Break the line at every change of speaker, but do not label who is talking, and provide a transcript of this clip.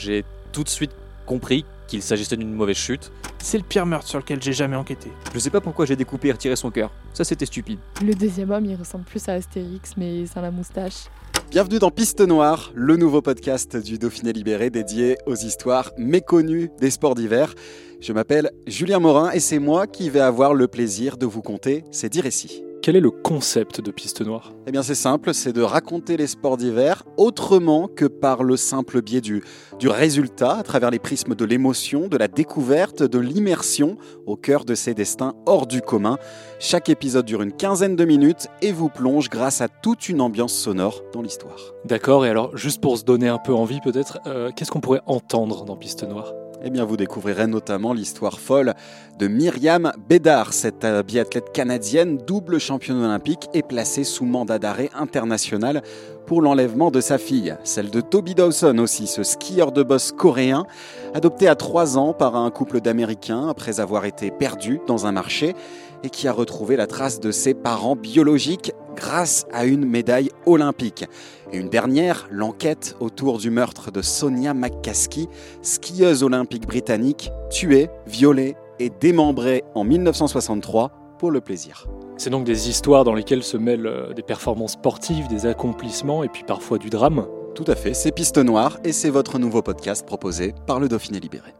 j'ai tout de suite compris qu'il s'agissait d'une mauvaise chute.
C'est le pire meurtre sur lequel j'ai jamais enquêté.
Je sais pas pourquoi j'ai découpé et retiré son cœur. Ça, c'était stupide.
Le deuxième homme, il ressemble plus à Astérix, mais sans la moustache.
Bienvenue dans Piste Noire, le nouveau podcast du Dauphiné Libéré dédié aux histoires méconnues des sports d'hiver. Je m'appelle Julien Morin et c'est moi qui vais avoir le plaisir de vous conter ces dix récits.
Quel est le concept de Piste Noire?
Eh bien c'est simple, c'est de raconter les sports d'hiver autrement que par le simple biais du, du résultat, à travers les prismes de l'émotion, de la découverte, de l'immersion au cœur de ces destins hors du commun. Chaque épisode dure une quinzaine de minutes et vous plonge grâce à toute une ambiance sonore dans l'histoire.
D'accord, et alors juste pour se donner un peu envie peut-être, euh, qu'est-ce qu'on pourrait entendre dans Piste Noire?
Eh bien, vous découvrirez notamment l'histoire folle de Myriam Bédard, cette euh, biathlète canadienne, double championne olympique et placée sous mandat d'arrêt international pour l'enlèvement de sa fille. Celle de Toby Dawson aussi, ce skieur de boss coréen, adopté à 3 ans par un couple d'Américains après avoir été perdu dans un marché et qui a retrouvé la trace de ses parents biologiques grâce à une médaille olympique. Et une dernière, l'enquête autour du meurtre de Sonia McCaskey, skieuse olympique britannique, tuée, violée et démembrée en 1963 pour le plaisir.
C'est donc des histoires dans lesquelles se mêlent euh, des performances sportives, des accomplissements et puis parfois du drame.
Tout à fait, c'est Piste Noire et c'est votre nouveau podcast proposé par le Dauphiné Libéré.